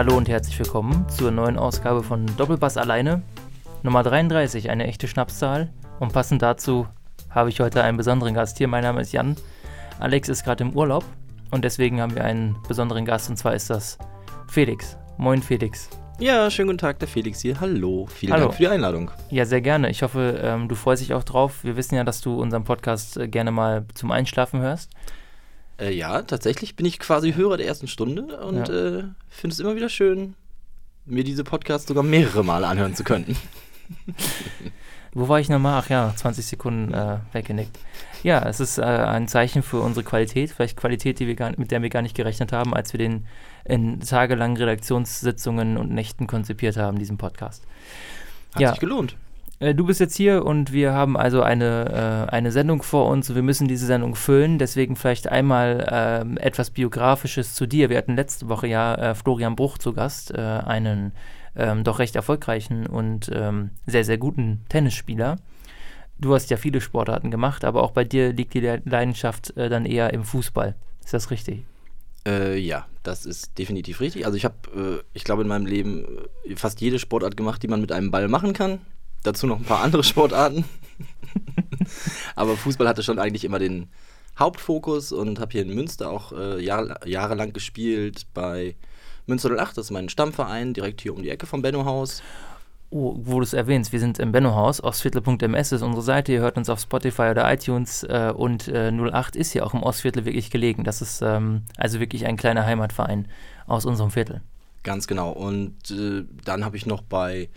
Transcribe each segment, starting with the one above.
Hallo und herzlich willkommen zur neuen Ausgabe von Doppelbass alleine. Nummer 33, eine echte Schnapszahl. Und passend dazu habe ich heute einen besonderen Gast hier. Mein Name ist Jan. Alex ist gerade im Urlaub und deswegen haben wir einen besonderen Gast und zwar ist das Felix. Moin Felix. Ja, schönen guten Tag, der Felix hier. Hallo, vielen Hallo. Dank für die Einladung. Ja, sehr gerne. Ich hoffe, ähm, du freust dich auch drauf. Wir wissen ja, dass du unseren Podcast äh, gerne mal zum Einschlafen hörst. Äh, ja, tatsächlich bin ich quasi Hörer der ersten Stunde und Ja. äh, finde es immer wieder schön, mir diese Podcasts sogar mehrere Male anhören zu können. Wo war ich nochmal? Ach ja, 20 Sekunden äh, weggenickt. Ja, es ist äh, ein Zeichen für unsere Qualität, vielleicht Qualität, die wir gar, mit der wir gar nicht gerechnet haben, als wir den in tagelangen Redaktionssitzungen und Nächten konzipiert haben, diesen Podcast. Hat Ja. sich gelohnt. Äh, du bist jetzt hier und wir haben also eine, äh, eine Sendung vor uns wir müssen diese Sendung füllen. Deswegen vielleicht einmal ähm, etwas Biografisches zu dir. Wir hatten letzte Woche ja äh, Florian Bruch zu Gast, äh, einen ähm, doch recht erfolgreichen und ähm, sehr, sehr guten Tennisspieler. Du hast ja viele Sportarten gemacht, aber auch bei dir liegt die Le- Leidenschaft äh, dann eher im Fußball. Ist das richtig? Äh, ja, das ist definitiv richtig. Also ich habe, äh, ich glaube, in meinem Leben äh, fast jede Sportart gemacht, die man mit einem Ball machen kann. Dazu noch ein paar andere Sportarten. Aber Fußball hatte schon eigentlich immer den Hauptfokus und habe hier in Münster auch äh, Jahr, jahrelang gespielt bei Münster 08. Das ist mein Stammverein, direkt hier um die Ecke vom Benno-Haus. Oh, wo du es erwähnst, wir sind im Benno-Haus, Ostviertel.ms ist unsere Seite, ihr hört uns auf Spotify oder iTunes äh, und äh, 08 ist hier auch im Ostviertel wirklich gelegen. Das ist ähm, also wirklich ein kleiner Heimatverein aus unserem Viertel. Ganz genau. Und äh, dann habe ich noch bei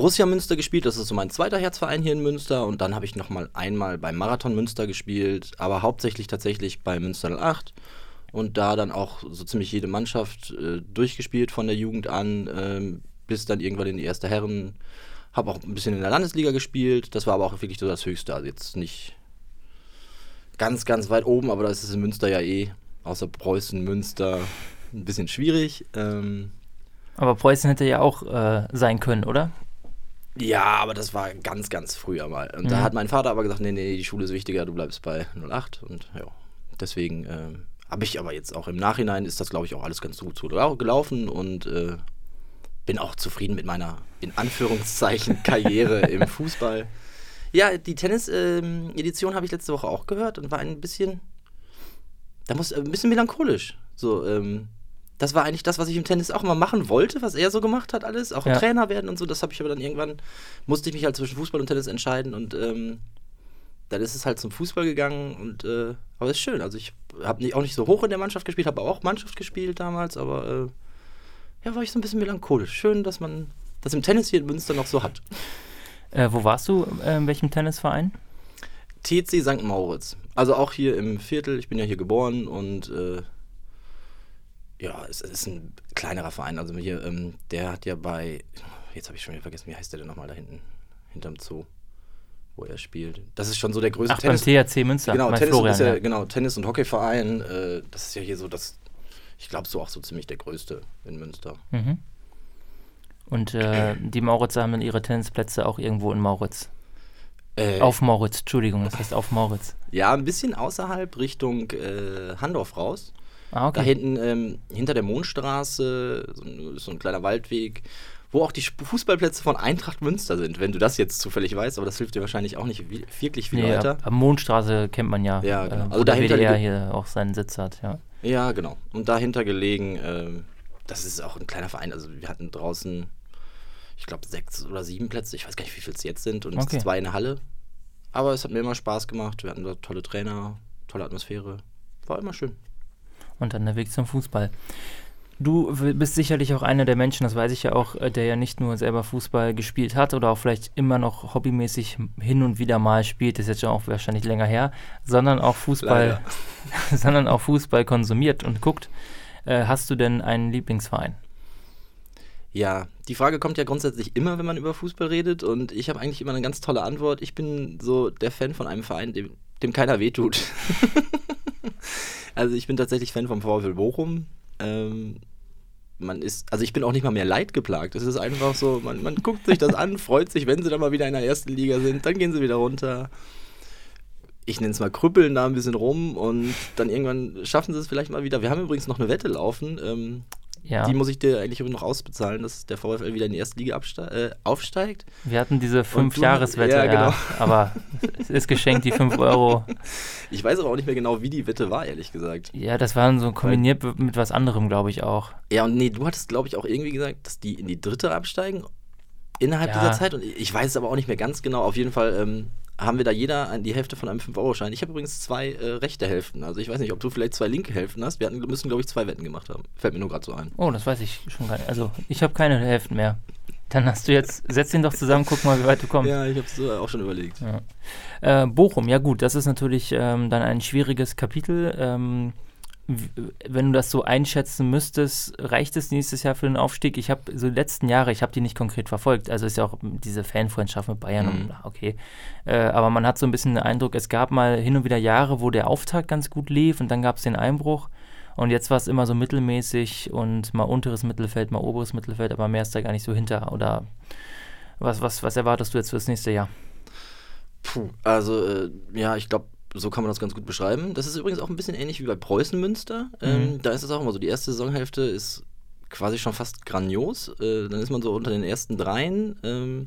Borussia Münster gespielt. Das ist so mein zweiter Herzverein hier in Münster. Und dann habe ich noch mal einmal beim Marathon Münster gespielt, aber hauptsächlich tatsächlich bei Münster 08. Und da dann auch so ziemlich jede Mannschaft äh, durchgespielt von der Jugend an, ähm, bis dann irgendwann in die erste Herren. Habe auch ein bisschen in der Landesliga gespielt. Das war aber auch wirklich so das Höchste. Also jetzt nicht ganz, ganz weit oben, aber das ist in Münster ja eh, außer Preußen, Münster, ein bisschen schwierig. Ähm, Aber Preußen hätte ja auch äh, sein können, oder? Ja, aber das war ganz, ganz früher mal. Und da Mhm. hat mein Vater aber gesagt, nee, nee, die Schule ist wichtiger, du bleibst bei 08. Und ja, deswegen ähm, habe ich aber jetzt auch im Nachhinein ist das, glaube ich, auch alles ganz gut so gelau- gelaufen und äh, bin auch zufrieden mit meiner, in Anführungszeichen, Karriere im Fußball. Ja, die Tennis-Edition habe ich letzte Woche auch gehört und war ein bisschen, da muss ein bisschen melancholisch. So, ähm, das war eigentlich das, was ich im Tennis auch immer machen wollte, was er so gemacht hat, alles. Auch Ja. Trainer werden und so. Das habe ich aber dann irgendwann, musste ich mich halt zwischen Fußball und Tennis entscheiden und ähm, dann ist es halt zum Fußball gegangen und äh, aber ist schön. Also ich habe nicht, auch nicht so hoch in der Mannschaft gespielt, habe auch Mannschaft gespielt damals, aber äh, ja, war ich so ein bisschen melancholisch. Schön, dass man das im Tennis hier in Münster noch so hat. Äh, wo warst du? Äh, in welchem Tennisverein? TC St. Mauritz. Also auch hier im Viertel. Ich bin ja hier geboren und äh, ja, es, ist ein kleinerer Verein. Also hier, ähm, der hat ja bei, jetzt habe ich schon wieder vergessen, wie heißt der denn nochmal da hinten, hinterm Zoo, wo er spielt. Das ist schon so der größte Ach, beim THC Münster. Genau, Tennis, Florian, ist ja, ja. genau, Tennis- und Hockeyverein. Äh, das ist ja hier so das, ich glaube so auch so ziemlich der größte in Münster. Mhm. Und äh, die Mauritzer haben dann ihre Tennisplätze auch irgendwo in Mauritz. Äh, Auf Mauritz, Entschuldigung, das heißt auf Mauritz. Ja, ein bisschen außerhalb Richtung äh, Handorf raus. Ah, okay. Da hinten, ähm, hinter der Mondstraße, so ein, so ein kleiner Waldweg, wo auch die Fußballplätze von Eintracht Münster sind, wenn du das jetzt zufällig weißt, aber das hilft dir wahrscheinlich auch nicht wirklich viel Nee, weiter. am Mondstraße kennt man ja, Ja, genau. äh, wo Also der dahinter WDR hier auch seinen Sitz hat, ja. Ja, genau. Und dahinter gelegen, ähm, das ist auch ein kleiner Verein. Also wir hatten draußen, ich glaube, sechs oder sieben Plätze. Ich weiß gar nicht, wie viel es jetzt sind. Und Okay. zwei in der Halle. Aber es hat mir immer Spaß gemacht. Wir hatten da tolle Trainer, tolle Atmosphäre. War immer schön. Und dann der Weg zum Fußball. Du bist sicherlich auch einer der Menschen, das weiß ich ja auch, äh, der ja nicht nur selber Fußball gespielt hat oder auch vielleicht immer noch hobbymäßig hin und wieder mal spielt, das ist jetzt schon auch wahrscheinlich länger her, sondern auch Fußball, sondern auch Fußball konsumiert und guckt. Äh, hast du denn einen Lieblingsverein? Ja, die Frage kommt ja grundsätzlich immer, wenn man über Fußball redet. Und ich habe eigentlich immer eine ganz tolle Antwort. Ich bin so der Fan von einem Verein, dem, dem keiner wehtut. also ich bin tatsächlich Fan vom VfL Bochum. Ähm, man ist, also ich bin auch nicht mal mehr leidgeplagt. Es ist einfach so, man, man guckt sich das an, freut sich, wenn sie dann mal wieder in der ersten Liga sind, dann gehen sie wieder runter. Ich nenne es mal krüppeln da ein bisschen rum und dann irgendwann schaffen sie es vielleicht mal wieder. Wir haben übrigens noch eine Wette laufen. Ähm, Ja. Die muss ich dir eigentlich noch ausbezahlen, dass der VfL wieder in die erste Liga äh, aufsteigt. Wir hatten diese Und du- 5-Jahres-Wette, ja, ja, genau. aber es ist geschenkt, die 5 Euro. Ich weiß aber auch nicht mehr genau, wie die Wette war, ehrlich gesagt. Ja, das waren so kombiniert mit was anderem, glaube ich auch. Ja, und nee, du hattest, glaube ich, auch irgendwie gesagt, dass die in die dritte absteigen innerhalb Ja. dieser Zeit. Und ich weiß es aber auch nicht mehr ganz genau. Auf jeden Fall ähm, haben wir da jeder die Hälfte von einem 5-Euro-Schein. Ich habe übrigens zwei äh, rechte Hälften. Also ich weiß nicht, ob du vielleicht zwei linke Hälften hast. Wir hatten, müssen, glaube ich, zwei Wetten gemacht haben. Fällt mir nur gerade so ein. Oh, das weiß ich schon gar nicht. Also, ich habe keine Hälften mehr. Dann hast du jetzt, setz ihn doch zusammen, guck mal, wie weit du kommst. Ja, ich habe es äh, auch schon überlegt. Äh, Bochum, ja gut, das ist natürlich ähm, dann ein schwieriges Kapitel. Ähm, wenn du das so einschätzen müsstest, reicht es nächstes Jahr für den Aufstieg? Ich habe so die letzten Jahre, ich habe die nicht konkret verfolgt. Also ist ja auch diese Fanfreundschaft mit Bayern Mhm. und okay. Äh, aber man hat so ein bisschen den Eindruck, es gab mal hin und wieder Jahre, wo der Auftakt ganz gut lief und dann gab es den Einbruch. Und jetzt war es immer so mittelmäßig und mal unteres Mittelfeld, mal oberes Mittelfeld, aber mehr ist da gar nicht so hinter. Oder was, was, was erwartest du jetzt fürs nächste Jahr? Puh, also äh, ja, ich glaube, so kann man das ganz gut beschreiben. Das ist übrigens auch ein bisschen ähnlich wie bei Preußen Münster. Ähm, da ist es auch immer so, die erste Saisonhälfte ist quasi schon fast grandios. Äh, dann ist man so unter den ersten dreien. Ähm,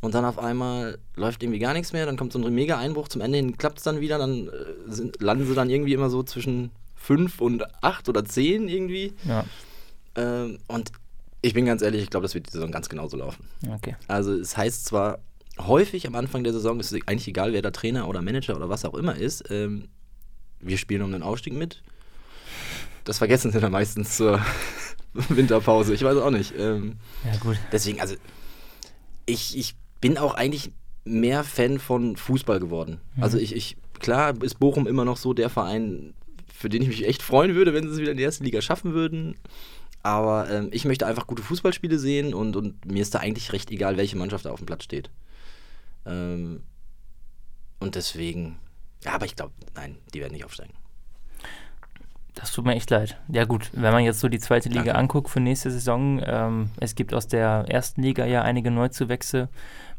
und dann auf einmal läuft irgendwie gar nichts mehr. Dann kommt so ein mega Einbruch. Zum Ende hin klappt es dann wieder. Dann äh, sind, landen sie dann irgendwie immer so zwischen fünf und acht oder zehn irgendwie. Ja, Ähm, und ich bin ganz ehrlich, ich glaube, das wird die Saison ganz genauso laufen. okay. Also es heißt zwar häufig am Anfang der Saison, es ist eigentlich egal, wer da Trainer oder Manager oder was auch immer ist, ähm, wir spielen um den Aufstieg mit. Das vergessen sie dann meistens zur Winterpause. Ich weiß auch nicht. Ähm, Ja, gut. deswegen, also ich, ich bin auch eigentlich mehr Fan von Fußball geworden. Also ich, ich, klar ist Bochum immer noch so der Verein, für den ich mich echt freuen würde, wenn sie es wieder in die erste Liga schaffen würden. Aber ähm, ich möchte einfach gute Fußballspiele sehen und, und mir ist da eigentlich recht egal, welche Mannschaft da auf dem Platz steht. Ähm, und deswegen, ja, aber ich glaube, nein, die werden nicht aufsteigen. Das tut mir echt leid. Ja gut, wenn man jetzt so die zweite Liga Danke. anguckt für nächste Saison, ähm, es gibt aus der ersten Liga ja einige Neuzuwächse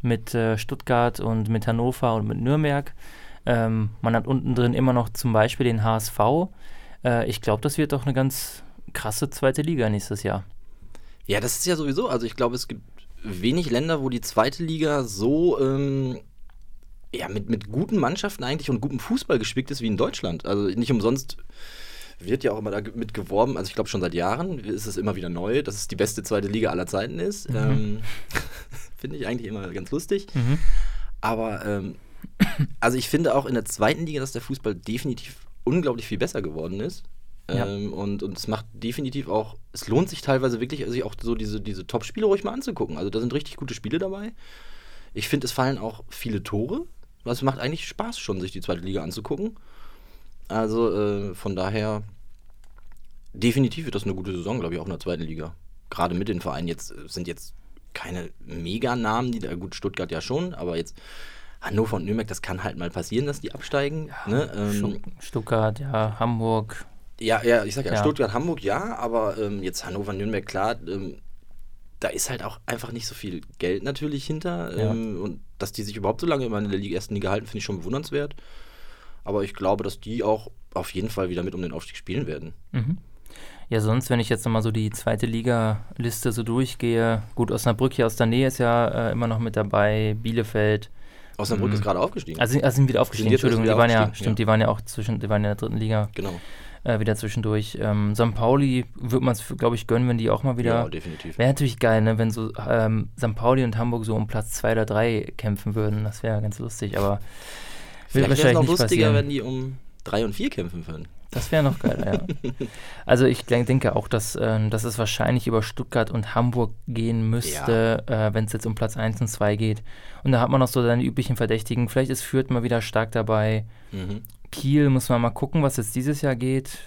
mit äh, Stuttgart und mit Hannover und mit Nürnberg. Ähm, man hat unten drin immer noch zum Beispiel den HSV. Äh, ich glaube, das wird doch eine ganz krasse zweite Liga nächstes Jahr. Ja, das ist ja sowieso. Also ich glaube, es gibt wenig Länder, wo die zweite Liga so ähm, ja, mit, mit guten Mannschaften eigentlich und gutem Fußball gespickt ist wie in Deutschland. Also nicht umsonst wird ja auch immer damit geworben, also ich glaube schon seit Jahren ist es immer wieder neu, dass es die beste zweite Liga aller Zeiten ist. Ähm, Finde ich eigentlich immer ganz lustig. Mhm. Aber ähm, also ich finde auch in der zweiten Liga, dass der Fußball definitiv unglaublich viel besser geworden ist. Ja. Ähm, und, und es macht definitiv auch, es lohnt sich teilweise wirklich, sich auch so diese, diese Top-Spiele ruhig mal anzugucken. Also da sind richtig gute Spiele dabei. Ich finde, es fallen auch viele Tore. Es macht eigentlich Spaß schon, sich die zweite Liga anzugucken. Also äh, von daher, definitiv wird das eine gute Saison, glaube ich, auch in der zweiten Liga. Gerade mit den Vereinen jetzt äh, sind jetzt keine Meganamen, die da, gut, Stuttgart ja schon, aber jetzt Hannover und Nürnberg, das kann halt mal passieren, dass die absteigen. ne? ähm, Stu- Stuttgart, ja, Hamburg. Ja, ja, ich sag ja, Ja. Stuttgart, Hamburg, ja, aber ähm, jetzt Hannover, Nürnberg, klar, ähm, da ist halt auch einfach nicht so viel Geld natürlich hinter. Ja. Ähm, und dass die sich überhaupt so lange immer in der Liga, ersten Liga halten, finde ich schon bewundernswert. Aber ich glaube, dass die auch auf jeden Fall wieder mit um den Aufstieg spielen werden. Mhm. Ja, sonst, wenn ich jetzt nochmal so die zweite Liga-Liste so durchgehe, gut, Osnabrück hier aus der Nähe ist ja äh, immer noch mit dabei, Bielefeld, Osnabrück Mhm. ist gerade aufgestiegen. also, also sind wieder aufgestiegen, erst Entschuldigung, die wieder waren ja, stimmt, ja. die waren ja auch zwischen, die waren ja in der dritten Liga genau. Äh, wieder zwischendurch. Ähm, St. Pauli wird man es, glaube ich, gönnen, wenn die auch mal wieder. Ja, definitiv. Wäre natürlich geil, ne, wenn so ähm, St. Pauli und Hamburg so um Platz 2 oder 3 kämpfen würden. Das wäre ganz lustig, aber wird wäre es wahrscheinlich noch nicht lustiger, passieren. wenn die um 3 und 4 kämpfen würden. Das wäre noch geil, ja. Also ich denk- denke auch, dass, ähm, dass es wahrscheinlich über Stuttgart und Hamburg gehen müsste, äh, wenn es jetzt um Platz 1 und 2 geht. Und da hat man noch so seine üblichen Verdächtigen. Vielleicht ist Fürth mal wieder stark dabei. Mhm. Kiel muss man mal gucken, was jetzt dieses Jahr geht.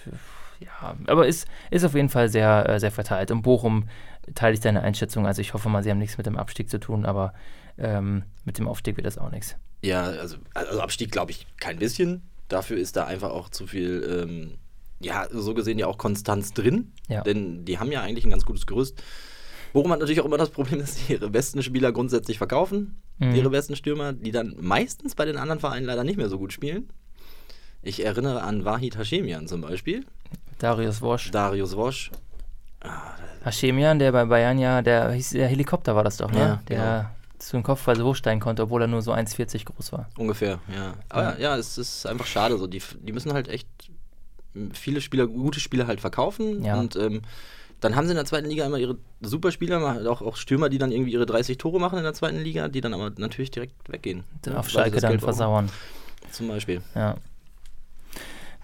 Ja, aber ist, ist auf jeden Fall sehr, äh, sehr verteilt. Und Bochum teile ich deine Einschätzung. Also ich hoffe mal, sie haben nichts mit dem Abstieg zu tun, aber ähm, mit dem Aufstieg wird das auch nichts. Ja, also, also Abstieg glaube ich kein bisschen. Dafür ist da einfach auch zu viel, ähm, ja, so gesehen ja auch Konstanz drin. Ja. Denn die haben ja eigentlich ein ganz gutes Gerüst. Bochum hat natürlich auch immer das Problem, dass sie ihre besten Spieler grundsätzlich verkaufen. Mhm. Ihre besten Stürmer, die dann meistens bei den anderen Vereinen leider nicht mehr so gut spielen. Ich erinnere an Wahid Hashemian zum Beispiel. Darius Wosch. Darius Wosch. Ah, Hashemian, der bei Bayern ja, der hieß der Helikopter war das doch, ne? Ja, der genau. zu den Kopfweise hochsteigen konnte, obwohl er nur so 1,40 groß war. Ungefähr, ja. Aber ja, es ist einfach schade. So. Die, die müssen halt echt viele Spieler, gute Spieler halt verkaufen. Ja. Und ähm, dann haben sie in der zweiten Liga immer ihre Superspieler, auch, auch Stürmer, die dann irgendwie ihre 30 Tore machen in der zweiten Liga, die dann aber natürlich direkt weggehen. Auf Schalke dann versauern. Zum Beispiel. Ja.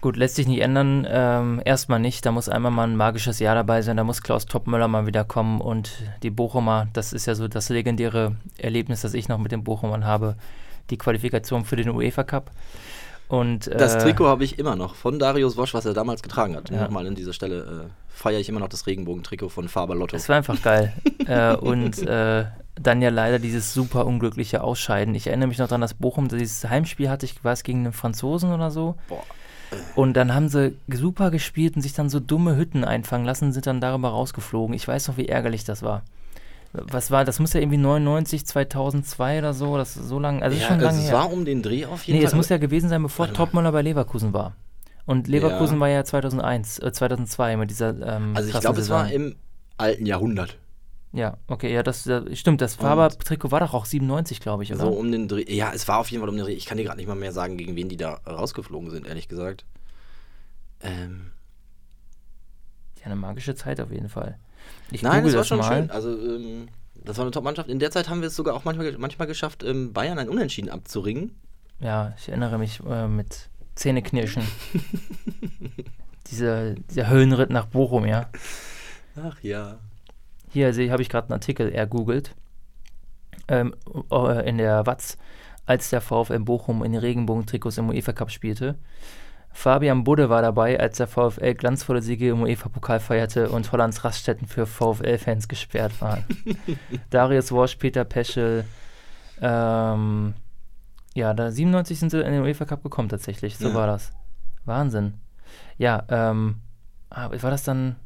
Gut, lässt sich nicht ändern. Ähm, erstmal nicht. Da muss einmal mal ein magisches Jahr dabei sein. Da muss Klaus Toppmöller mal wieder kommen und die Bochumer, das ist ja so das legendäre Erlebnis, das ich noch mit den Bochumern habe, die Qualifikation für den UEFA Cup. Und, Das äh, Trikot habe ich immer noch von Darius Wosch, was er damals getragen hat. Ja. Nochmal an dieser Stelle äh, feiere ich immer noch das Regenbogen-Trikot von Faber Lotto. Das war einfach geil. äh, und äh, dann ja leider dieses super unglückliche Ausscheiden. Ich erinnere mich noch daran, dass Bochum dieses Heimspiel hatte, ich es gegen einen Franzosen oder so. Boah. Und dann haben sie super gespielt und sich dann so dumme Hütten einfangen lassen, sind dann darüber rausgeflogen. Ich weiß noch, wie ärgerlich das war. Was war, das muss ja irgendwie 99, 2002 oder so, das ist so lange, also ist ja, schon lange es her. war um den Dreh auf jeden Nee, Fall. es muss ja gewesen sein, bevor. Topmöller bei Leverkusen war. Und Leverkusen Ja. war ja 2001, äh, 2002 mit dieser ähm, also ich glaube, es war im alten Jahrhundert. Ja, okay, ja, das, das stimmt. Das Faber-Trikot war doch auch 97, glaube ich, oder? So um den Dreh. Ja, es war auf jeden Fall um den Dreh. Ich kann dir gerade nicht mal mehr sagen, gegen wen die da rausgeflogen sind, ehrlich gesagt. Ähm, Ja, eine magische Zeit auf jeden Fall. Ich nein, das war das schon mal. schön. Also, ähm, das war eine Top-Mannschaft. In der Zeit haben wir es sogar auch manchmal, manchmal geschafft, ähm, Bayern ein Unentschieden abzuringen. Ja, ich erinnere mich äh, mit Zähneknirschen. Diese, dieser Höllenritt nach Bochum, ja. Ach ja. Hier habe ich gerade einen Artikel ergoogelt. Ähm, äh, in der Watz, als der VfL Bochum in den Regenbogen-Trikots im UEFA Cup spielte. Fabian Budde war dabei, als der VfL glanzvolle Siege im UEFA-Pokal feierte und Hollands Raststätten für VfL-Fans gesperrt waren. Darius Worsch, Peter Peschel, ähm, ja, da 97 sind sie in den UEFA Cup gekommen tatsächlich, so Ja. war das. Wahnsinn. Ja, ähm, ah, war das dann,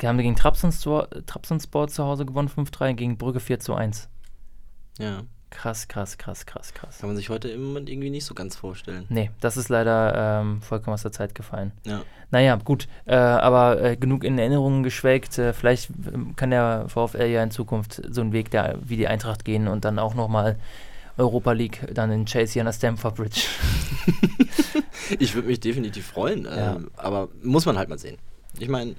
die haben gegen Trabzonspor, Trabzonspor zu Hause gewonnen, 5-3, gegen Brügge 4 zu 1. Ja. Krass, krass, krass, krass, krass. Kann man sich heute im Moment irgendwie nicht so ganz vorstellen. Nee, das ist leider ähm, vollkommen aus der Zeit gefallen. Ja. Naja, gut, äh, aber äh, genug in Erinnerungen geschwelgt. Äh, vielleicht ähm, kann der VfL ja in Zukunft so einen Weg der, wie die Eintracht gehen und dann auch nochmal Europa League dann in Chelsea an der Stamford Bridge. Ich würde mich definitiv freuen, Ja. ähm, aber muss man halt mal sehen. Ich meine,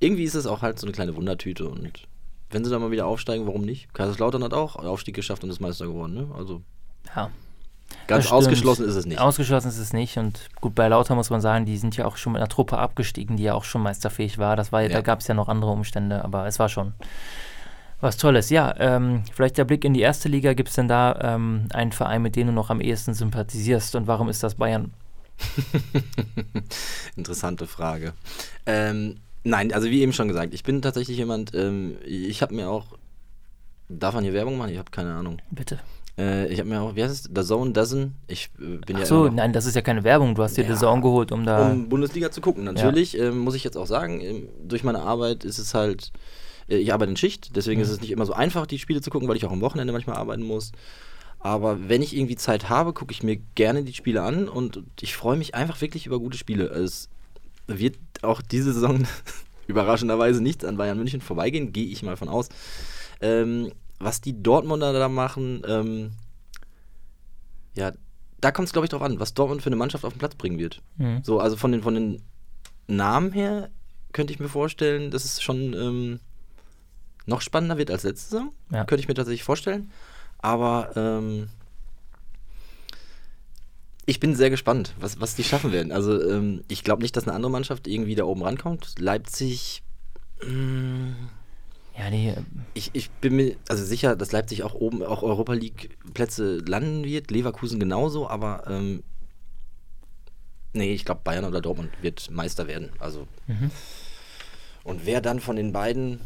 irgendwie ist es auch halt so eine kleine Wundertüte und wenn sie da mal wieder aufsteigen, warum nicht? Kaiserslautern hat auch Aufstieg geschafft und ist Meister geworden, ne? Also Ja, ganz ausgeschlossen ist es nicht. Ausgeschlossen ist es nicht. Und gut, bei Lauter muss man sagen, die sind ja auch schon mit einer Truppe abgestiegen, die ja auch schon meisterfähig war. Das war, Da Ja. gab es ja noch andere Umstände, aber es war schon was Tolles. Ja, ähm, vielleicht der Blick in die erste Liga. Gibt es denn da ähm, einen Verein, mit dem du noch am ehesten sympathisierst? Und warum ist das Bayern? Interessante Frage. Ähm, nein, also wie eben schon gesagt, ich bin tatsächlich jemand, ähm, ich habe mir auch, darf man hier Werbung machen? Ich habe keine Ahnung. Bitte. Äh, ich habe mir auch, wie heißt es? The Zone Dozen. Ich äh, bin Ach ja so, nein, das ist ja keine Werbung. Du hast dir Ja. The Zone geholt, um da. um Bundesliga zu gucken. Natürlich ähm, muss ich jetzt auch sagen, ähm, durch meine Arbeit ist es halt, äh, ich arbeite in Schicht, deswegen Mhm. ist es nicht immer so einfach, die Spiele zu gucken, weil ich auch am Wochenende manchmal arbeiten muss. Aber wenn ich irgendwie Zeit habe, gucke ich mir gerne die Spiele an und ich freue mich einfach wirklich über gute Spiele. Es wird auch diese Saison überraschenderweise nichts an Bayern München vorbeigehen, gehe ich mal von aus. Ähm, was die Dortmunder da machen, ähm, ja, da kommt es, glaube ich, drauf an, was Dortmund für eine Mannschaft auf den Platz bringen wird. Mhm. So, also von den, von den Namen her könnte ich mir vorstellen, dass es schon ähm, noch spannender wird als letzte Saison. Ja. Könnte ich mir tatsächlich vorstellen. Aber ähm, ich bin sehr gespannt, was, was die schaffen werden. Also ähm, ich glaube nicht, dass eine andere Mannschaft irgendwie da oben rankommt. Leipzig, mh, Ja, die. äh, ich, ich bin mir also sicher, dass Leipzig auch oben auch Europa League Plätze landen wird, Leverkusen genauso, aber ähm, nee, ich glaube Bayern oder Dortmund wird Meister werden. Also Mhm. und wer dann von den beiden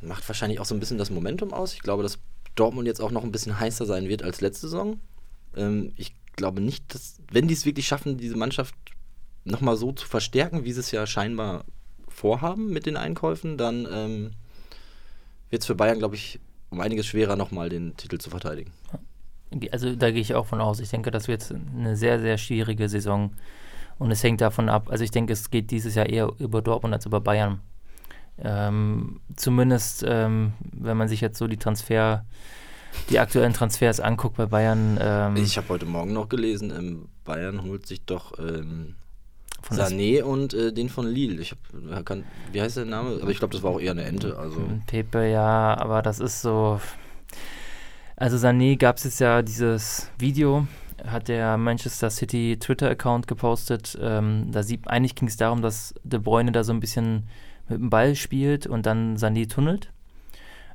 macht wahrscheinlich auch so ein bisschen das Momentum aus. Ich glaube, dass Dortmund jetzt auch noch ein bisschen heißer sein wird als letzte Saison. Ähm, ich glaube nicht, dass wenn die es wirklich schaffen, diese Mannschaft nochmal so zu verstärken, wie sie es ja scheinbar vorhaben mit den Einkäufen, dann ähm, wird es für Bayern, glaube ich, um einiges schwerer, nochmal den Titel zu verteidigen. Also da gehe ich auch von aus. Ich denke, das wird eine sehr, sehr schwierige Saison. Und es hängt davon ab. Also ich denke, es geht dieses Jahr eher über Dortmund als über Bayern. Ähm, zumindest, ähm, wenn man sich jetzt so die Transfer, die aktuellen Transfers anguckt bei Bayern. Ähm, ich habe heute Morgen noch gelesen, ähm, Bayern holt sich doch ähm, Sané und äh, den von Lille. Ich hab, kann, wie heißt der Name? Aber ich glaube, das war auch eher eine Ente. Also. Pepe, ja, aber das ist so. Also Sané gab es jetzt ja dieses Video, hat der Manchester City Twitter-Account gepostet. Ähm, da sieht, eigentlich ging es darum, dass De Bruyne da so ein bisschen mit dem Ball spielt und dann Sané tunnelt.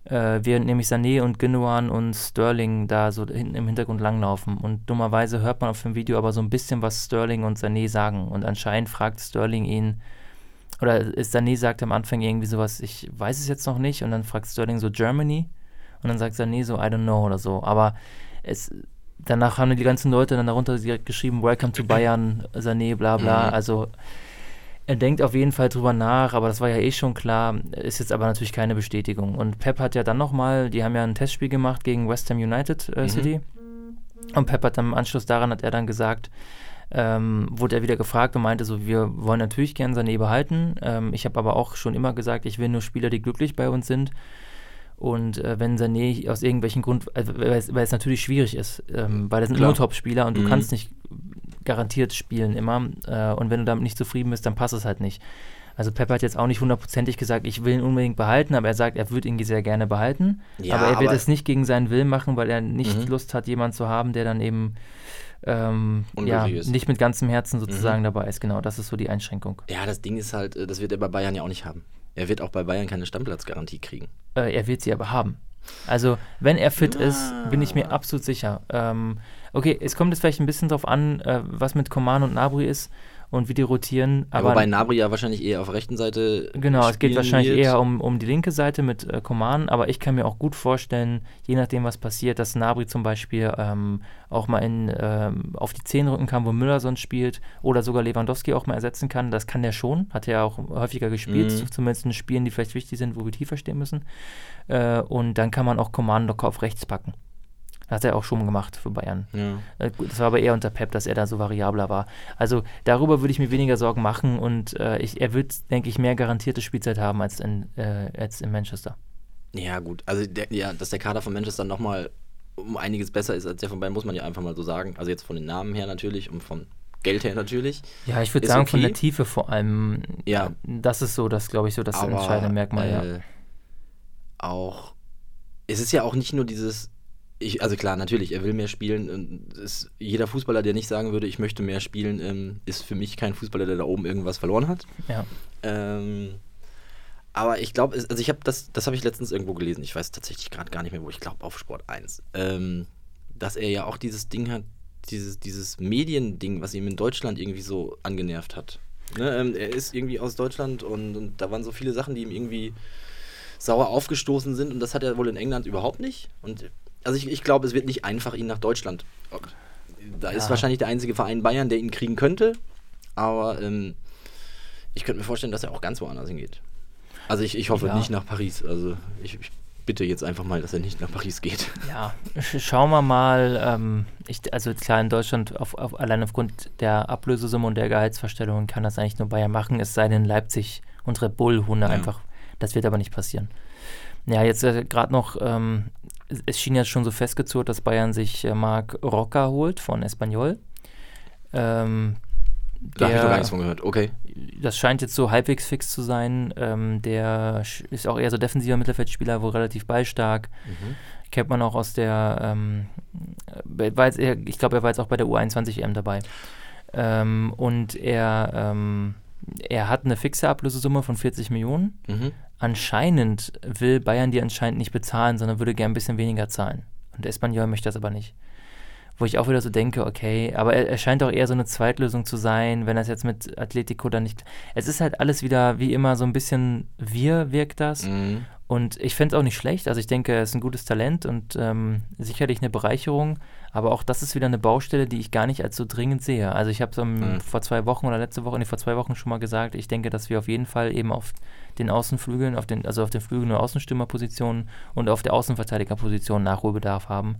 Äh, während nämlich Sané und Gündogan und Sterling da so hinten im Hintergrund langlaufen. Und dummerweise hört man auf dem Video aber so ein bisschen, was Sterling und Sané sagen. Und anscheinend fragt Sterling ihn, oder Sané sagt am Anfang irgendwie sowas, ich weiß es jetzt noch nicht. Und dann fragt Sterling so Germany. Und dann sagt Sané so, I don't know oder so. Aber es, danach haben die ganzen Leute dann darunter direkt geschrieben, Welcome to Bayern, Sané, bla bla. Mhm. Also er denkt auf jeden Fall drüber nach, aber das war ja eh schon klar, ist jetzt aber natürlich keine Bestätigung. Und Pep hat ja dann nochmal, die haben ja ein Testspiel gemacht gegen West Ham United äh, mhm. City. Und Pep hat dann im Anschluss daran, hat er dann gesagt, ähm, wurde er wieder gefragt und meinte so, wir wollen natürlich gern Sané behalten. Ähm, ich habe aber auch schon immer gesagt, ich will nur Spieler, die glücklich bei uns sind. Und äh, wenn Sané aus irgendwelchen Grund, äh, weil, es, weil, es, natürlich schwierig ist, ähm, weil er sind nur Top-Spieler und du mhm. kannst nicht garantiert spielen immer. Äh, und wenn du damit nicht zufrieden bist, dann passt es halt nicht. Also Pep hat jetzt auch nicht hundertprozentig gesagt, ich will ihn unbedingt behalten, aber er sagt, er würde ihn sehr gerne behalten. Ja, aber er wird es nicht gegen seinen Willen machen, weil er nicht mhm. Lust hat, jemanden zu haben, der dann eben ähm, ja, nicht mit ganzem Herzen sozusagen mhm. dabei ist. Genau, das ist so die Einschränkung. Ja, das Ding ist halt, äh, das wird er bei Bayern ja auch nicht haben. Er wird auch bei Bayern keine Stammplatzgarantie kriegen. Äh, er wird sie aber haben. Also, wenn er fit ah. ist, bin ich mir absolut sicher. Ähm, okay, es kommt jetzt vielleicht ein bisschen drauf an, äh, was mit Coman und Nabri ist und wie die rotieren. Aber ja, wobei Nabri ja wahrscheinlich eher auf der rechten Seite. Genau, es geht wahrscheinlich wird. eher um, um die linke Seite mit äh, Coman, aber ich kann mir auch gut vorstellen, je nachdem, was passiert, dass Nabri zum Beispiel ähm, auch mal in, ähm, auf die Zehen rücken kann, wo Müller sonst spielt, oder sogar Lewandowski auch mal ersetzen kann. Das kann der schon, hat er ja auch häufiger gespielt, mhm. zumindest in Spielen, die vielleicht wichtig sind, wo wir tiefer stehen müssen. Äh, und dann kann man auch Coman locker auf rechts packen. Hat er auch schon gemacht für Bayern. Ja. Äh, das war aber eher unter Pep, dass er da so variabler war. Also darüber würde ich mir weniger Sorgen machen und äh, ich, er wird, denke ich, mehr garantierte Spielzeit haben als in, äh, als in Manchester. Ja, gut. Also, der, ja, dass der Kader von Manchester nochmal um einiges besser ist als der von Bayern, muss man ja einfach mal so sagen. Also jetzt von den Namen her natürlich und von Geld her natürlich. Ja, ich würde sagen, okay. von der Tiefe vor allem. Ja. Das ist so, das glaube ich, so das aber, entscheidende Merkmal, äh, ja. Auch. Es ist ja auch nicht nur dieses ich, also klar, natürlich, er will mehr spielen. Ist, jeder Fußballer, der nicht sagen würde, ich möchte mehr spielen, ähm, ist für mich kein Fußballer, der da oben irgendwas verloren hat. Ja. Ähm, aber ich glaube, also ich habe das, das habe ich letztens irgendwo gelesen. Ich weiß tatsächlich gerade gar nicht mehr, wo ich glaube, auf Sport 1. Ähm, dass er ja auch dieses Ding hat, dieses, dieses Mediending, was ihm in Deutschland irgendwie so angenervt hat. Ne? Ähm, er ist irgendwie aus Deutschland und, und da waren so viele Sachen, die ihm irgendwie sauer aufgestoßen sind und das hat er wohl in England überhaupt nicht. Und also ich, ich glaube, es wird nicht einfach, ihn nach Deutschland. Da ja. ist wahrscheinlich der einzige Verein Bayern, der ihn kriegen könnte. Aber ähm, ich könnte mir vorstellen, dass er auch ganz woanders hingeht. Also ich, ich hoffe ja. nicht nach Paris. Also ich, ich, bitte jetzt einfach mal, dass er nicht nach Paris geht. Ja, schauen wir mal. Ähm, ich, also klar, in Deutschland auf, auf, allein aufgrund der Ablösesumme und der Gehaltsverstellungen kann das eigentlich nur Bayern machen, es sei denn Leipzig und Red Bull Hunde ja. einfach. Das wird aber nicht passieren. Ja, jetzt äh, gerade noch ähm, es schien ja schon so festgezurrt, dass Bayern sich äh, Marc Roca holt von Espanyol. Ähm, da habe ich noch gar nichts von gehört, okay. Das scheint jetzt so halbwegs fix zu sein. Ähm, der ist auch eher so defensiver Mittelfeldspieler, wohl relativ ballstark. Mhm. Kennt man auch aus der, ähm, jetzt, ich glaube, er war jetzt auch bei der U21-EM dabei. Ähm, und er, ähm, er hat eine fixe Ablösesumme von 40 Millionen. Mhm anscheinend will Bayern die anscheinend nicht bezahlen, sondern würde gern ein bisschen weniger zahlen. Und Espanyol möchte das aber nicht. Wo ich auch wieder so denke, okay, aber er, er scheint auch eher so eine Zweitlösung zu sein, wenn das jetzt mit Atletico dann nicht. Es ist halt alles wieder wie immer so ein bisschen wir wirkt das. Mhm. Und ich fände es auch nicht schlecht. Also ich denke, er ist ein gutes Talent und ähm, sicherlich eine Bereicherung. Aber auch das ist wieder eine Baustelle, die ich gar nicht als so dringend sehe. Also ich habe es um, mhm. vor zwei Wochen oder letzte Woche, nee, vor zwei Wochen schon mal gesagt, ich denke, dass wir auf jeden Fall eben auf den Außenflügeln, auf den, also auf den Flügeln- und Außenstürmerpositionen und auf der Außenverteidigerposition Nachholbedarf haben.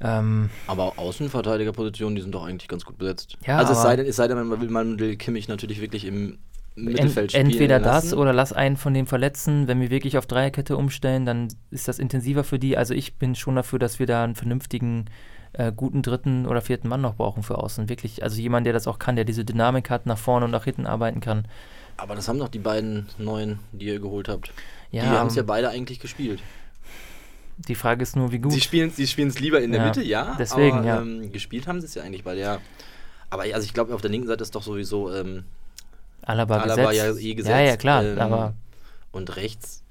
Ähm, aber Außenverteidigerpositionen, die sind doch eigentlich ganz gut besetzt. Ja, also es sei denn, es sei denn man will, man will Kimmich natürlich wirklich im Mittelfeld spielen Entweder lassen. das oder lass einen von den Verletzten. Wenn wir wirklich auf Dreierkette umstellen, dann ist das intensiver für die. Also ich bin schon dafür, dass wir da einen vernünftigen, äh, guten dritten oder vierten Mann noch brauchen für außen. Wirklich, also jemand, der das auch kann, der diese Dynamik hat, nach vorne und nach hinten arbeiten kann. Aber das haben doch die beiden neuen, die ihr geholt habt. Ja, die haben es ja ähm, beide eigentlich gespielt. Die Frage ist nur, wie gut. Sie spielen sie es lieber in der Ja, Mitte, ja. deswegen, aber, ja. Ähm, gespielt haben sie es ja eigentlich beide, ja. Aber also ich glaube, auf der linken Seite ist doch sowieso ähm, Alaba, Alaba gesetzt. ja eh gesetzt. Ja, ja, klar. ähm, aber Und rechts.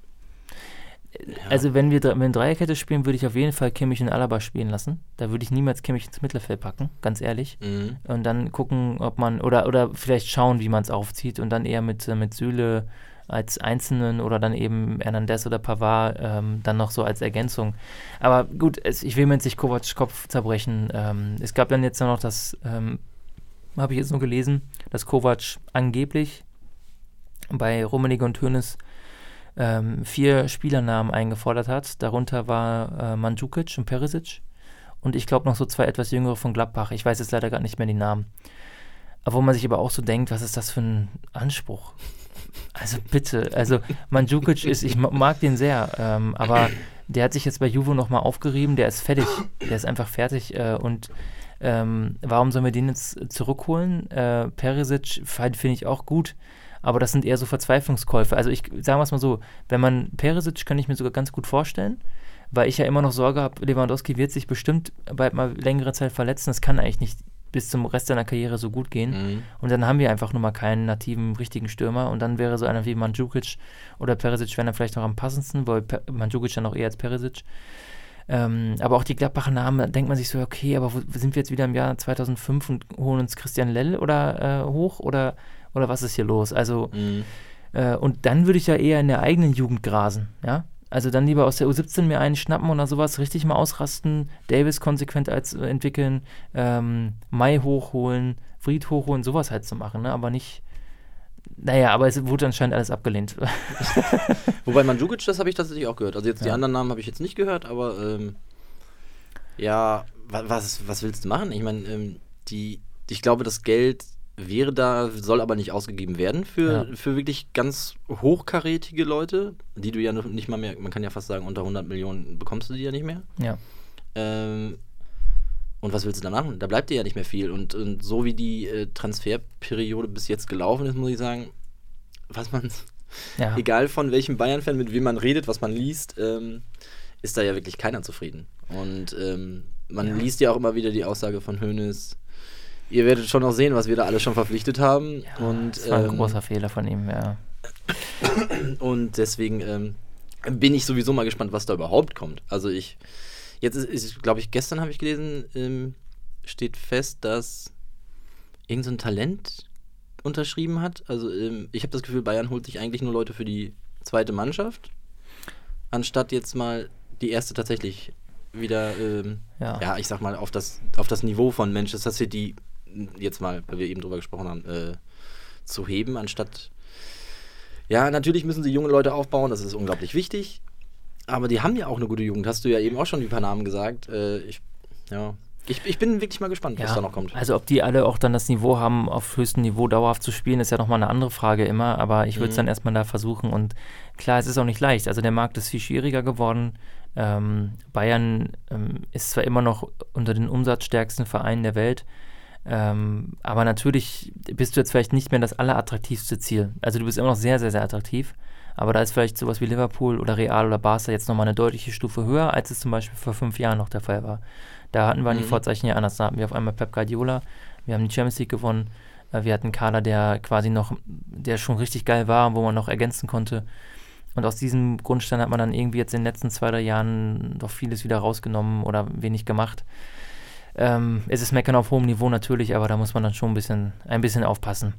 ja. also wenn wir, wir Dreierkette spielen, würde ich auf jeden Fall Kimmich und Alaba spielen lassen. Da würde ich niemals Kimmich ins Mittelfeld packen, ganz ehrlich. Mhm. Und dann gucken, ob man, oder, oder vielleicht schauen, wie man es aufzieht und dann eher mit, äh, mit Süle als Einzelnen oder dann eben Hernandez oder Pavard ähm, dann noch so als Ergänzung. Aber gut, es, ich will mir jetzt nicht Kovacs Kopf zerbrechen. Ähm, es gab dann jetzt noch das, ähm, habe ich jetzt nur gelesen, dass Kovac angeblich bei Rummenigge und Hoeneß ähm, vier Spielernamen eingefordert hat. Darunter war äh, Mandzukic und Perisic und ich glaube noch so zwei etwas jüngere von Gladbach. Ich weiß jetzt leider gar nicht mehr die Namen. Aber wo man sich aber auch so denkt, was ist das für ein Anspruch? Also bitte, also Mandzukic ist, ich ma- mag den sehr, ähm, aber der hat sich jetzt bei Juvo nochmal aufgerieben, der ist fertig, der ist einfach fertig äh, und ähm, warum sollen wir den jetzt zurückholen? Äh, Perisic finde ich auch gut, aber das sind eher so Verzweiflungskäufe. Also ich sagen wir es mal so, wenn man Perisic kann ich mir sogar ganz gut vorstellen, weil ich ja immer noch Sorge habe, Lewandowski wird sich bestimmt bald mal längere Zeit verletzen. Das kann eigentlich nicht bis zum Rest seiner Karriere so gut gehen. Mhm. Und dann haben wir einfach nur mal keinen nativen, richtigen Stürmer. Und dann wäre so einer wie Mandzukic oder Perisic wären dann vielleicht noch am passendsten, weil Per- Mandzukic dann auch eher als Perisic. Ähm, aber auch die Gladbacher Namen, da denkt man sich so, okay, aber wo, sind wir jetzt wieder im Jahr 2005 und holen uns Christian Lell oder äh, hoch oder, oder was ist hier los? Also, Mhm. äh, und dann würde ich ja eher in der eigenen Jugend grasen, ja. Also dann lieber aus der U17 mir einen schnappen oder sowas, richtig mal ausrasten, Davis konsequent als äh, entwickeln, ähm, Mai hochholen, Fried hochholen, sowas halt zu machen, ne? Aber nicht. Naja, aber es wurde anscheinend alles abgelehnt. Wobei Mandzukic, das habe ich tatsächlich auch gehört. Also jetzt die Ja. anderen Namen habe ich jetzt nicht gehört, aber ähm, ja, wa was, was willst du machen? Ich meine, ähm, die, ich glaube, das Geld wäre da, soll aber nicht ausgegeben werden für, Ja. für wirklich ganz hochkarätige Leute, die du ja nicht mal mehr, man kann ja fast sagen, unter 100 Millionen bekommst du die ja nicht mehr. ja. Ähm, und was willst du da machen? Da bleibt dir ja nicht mehr viel. Und, und so wie die äh, Transferperiode bis jetzt gelaufen ist, muss ich sagen, was man, ja. egal von welchem Bayern-Fan, mit wem man redet, was man liest, ähm, ist da ja wirklich keiner zufrieden. Und ähm, man Ja. liest ja auch immer wieder die Aussage von Hoeneß, ihr werdet schon noch sehen, was wir da alle schon verpflichtet haben. Ja, und, das war ein ähm, großer Fehler von ihm, ja. und deswegen ähm, bin ich sowieso mal gespannt, was da überhaupt kommt. Also ich, jetzt ist, ist glaube ich, gestern habe ich gelesen, ähm, steht fest, dass irgendein so ein Talent unterschrieben hat. Also ähm, ich habe das Gefühl, Bayern holt sich eigentlich nur Leute für die zweite Mannschaft, anstatt jetzt mal die erste tatsächlich wieder, ähm, Ja. ja, ich sag mal, auf das, auf das Niveau von Manchester City, jetzt mal, weil wir eben drüber gesprochen haben, äh, zu heben, anstatt ja, natürlich müssen sie junge Leute aufbauen, das ist unglaublich wichtig. Aber die haben ja auch eine gute Jugend, hast du ja eben auch schon ein paar Namen gesagt. Äh, ich, ja. ich, ich bin wirklich mal gespannt, was Ja, da noch kommt. Also ob die alle auch dann das Niveau haben, auf höchstem Niveau dauerhaft zu spielen, ist ja nochmal eine andere Frage immer, aber ich würde es Mhm. dann erstmal da versuchen und klar, es ist auch nicht leicht. Also der Markt ist viel schwieriger geworden. Ähm, Bayern ähm, ist zwar immer noch unter den umsatzstärksten Vereinen der Welt, ähm, aber natürlich bist du jetzt vielleicht nicht mehr das allerattraktivste Ziel. Also du bist immer noch sehr, sehr, sehr attraktiv. Aber da ist vielleicht sowas wie Liverpool oder Real oder Barca jetzt nochmal eine deutliche Stufe höher, als es zum Beispiel vor fünf Jahren noch der Fall war. Da hatten wir die Mhm. Vorzeichen ja anders. Da hatten wir auf einmal Pep Guardiola, wir haben die Champions League gewonnen, äh, wir hatten einen Kader, der quasi noch, der schon richtig geil war, wo man noch ergänzen konnte. Und aus diesem Grundstein hat man dann irgendwie jetzt in den letzten zwei, drei Jahren doch vieles wieder rausgenommen oder wenig gemacht. Ähm, es ist Meckern auf hohem Niveau natürlich, aber da muss man dann schon ein bisschen, ein bisschen aufpassen.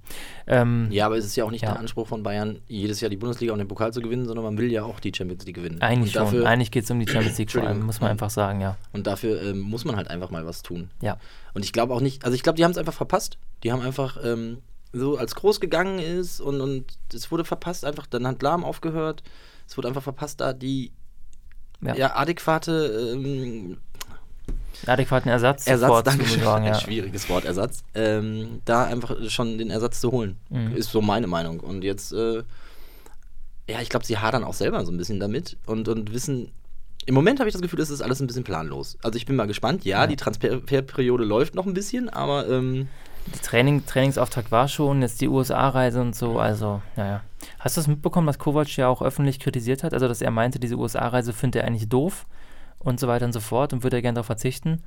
Ähm, Ja, aber es ist ja auch nicht Ja. der Anspruch von Bayern, jedes Jahr die Bundesliga und den Pokal zu gewinnen, sondern man will ja auch die Champions League gewinnen. Eigentlich und schon. Eigentlich geht es um die Champions League vor allem, muss man einfach sagen, ja. Und dafür ähm, muss man halt einfach mal was tun. Ja. Und ich glaube auch nicht, also ich glaube, die haben es einfach verpasst. Die haben einfach ähm, so, als groß gegangen ist und, und es wurde verpasst, einfach, dann hat Lahm aufgehört. Es wurde einfach verpasst, da die Ja. ja. adäquate ähm, adäquaten Ersatz, Ersatz danke schön, sagen, ja. ein schwieriges Wort, Ersatz, ähm, da einfach schon den Ersatz zu holen, mhm. ist so meine Meinung. Und jetzt, äh, ja, ich glaube, sie hadern auch selber so ein bisschen damit und, und wissen, im Moment habe ich das Gefühl, es ist alles ein bisschen planlos. Also ich bin mal gespannt. Ja, ja. die Transferperiode läuft noch ein bisschen, aber ähm, der Training, Trainingsauftakt war schon, jetzt die USA-Reise und so, also, naja. Hast du das mitbekommen, was Kovac ja auch öffentlich kritisiert hat? Also, dass er meinte, diese USA-Reise findet er eigentlich doof und so weiter und so fort und würde er gerne darauf verzichten.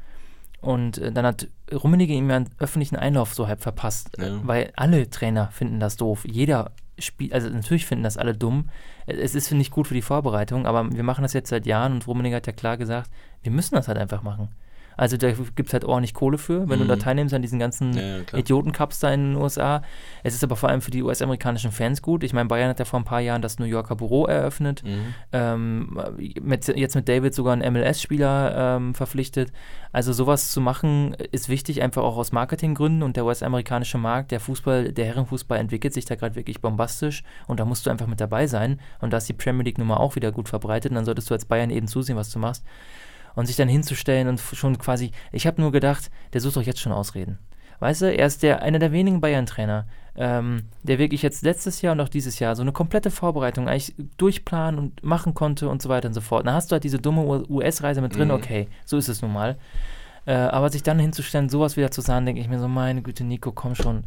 Und äh, dann hat Rummenigge ihm ja einen öffentlichen Einlauf so halb verpasst, ja. weil alle Trainer finden das doof. Jeder spielt, also natürlich finden das alle dumm. Es ist nicht gut für die Vorbereitung, aber wir machen das jetzt seit Jahren und Rummenigge hat ja klar gesagt, wir müssen das halt einfach machen. Also da gibt es halt ordentlich Kohle für, wenn mhm. du da teilnimmst an diesen ganzen ja, ja, Idioten-Cups da in den USA. Es ist aber vor allem für die US-amerikanischen Fans gut. Ich meine, Bayern hat ja vor ein paar Jahren das New Yorker Büro eröffnet. Mhm. Ähm, mit, jetzt mit David sogar einen MLS-Spieler ähm, verpflichtet. Also sowas zu machen ist wichtig, einfach auch aus Marketinggründen. Und der US-amerikanische Markt, der Fußball, der Herrenfußball entwickelt sich da gerade wirklich bombastisch. Und da musst du einfach mit dabei sein. Und da ist die Premier League Nummer auch wieder gut verbreitet. Und dann solltest du als Bayern eben zusehen, was du machst und sich dann hinzustellen und schon quasi, ich habe nur gedacht, der sucht doch jetzt schon Ausreden. Weißt du, er ist der, einer der wenigen Bayern-Trainer, ähm, der wirklich jetzt letztes Jahr und auch dieses Jahr so eine komplette Vorbereitung eigentlich durchplanen und machen konnte und so weiter und so fort. Dann hast du halt diese dumme US-Reise mit drin, mhm. okay, so ist es nun mal. Äh, aber sich dann hinzustellen, sowas wieder zu sagen, denke ich mir so, meine Güte, Nico, komm schon.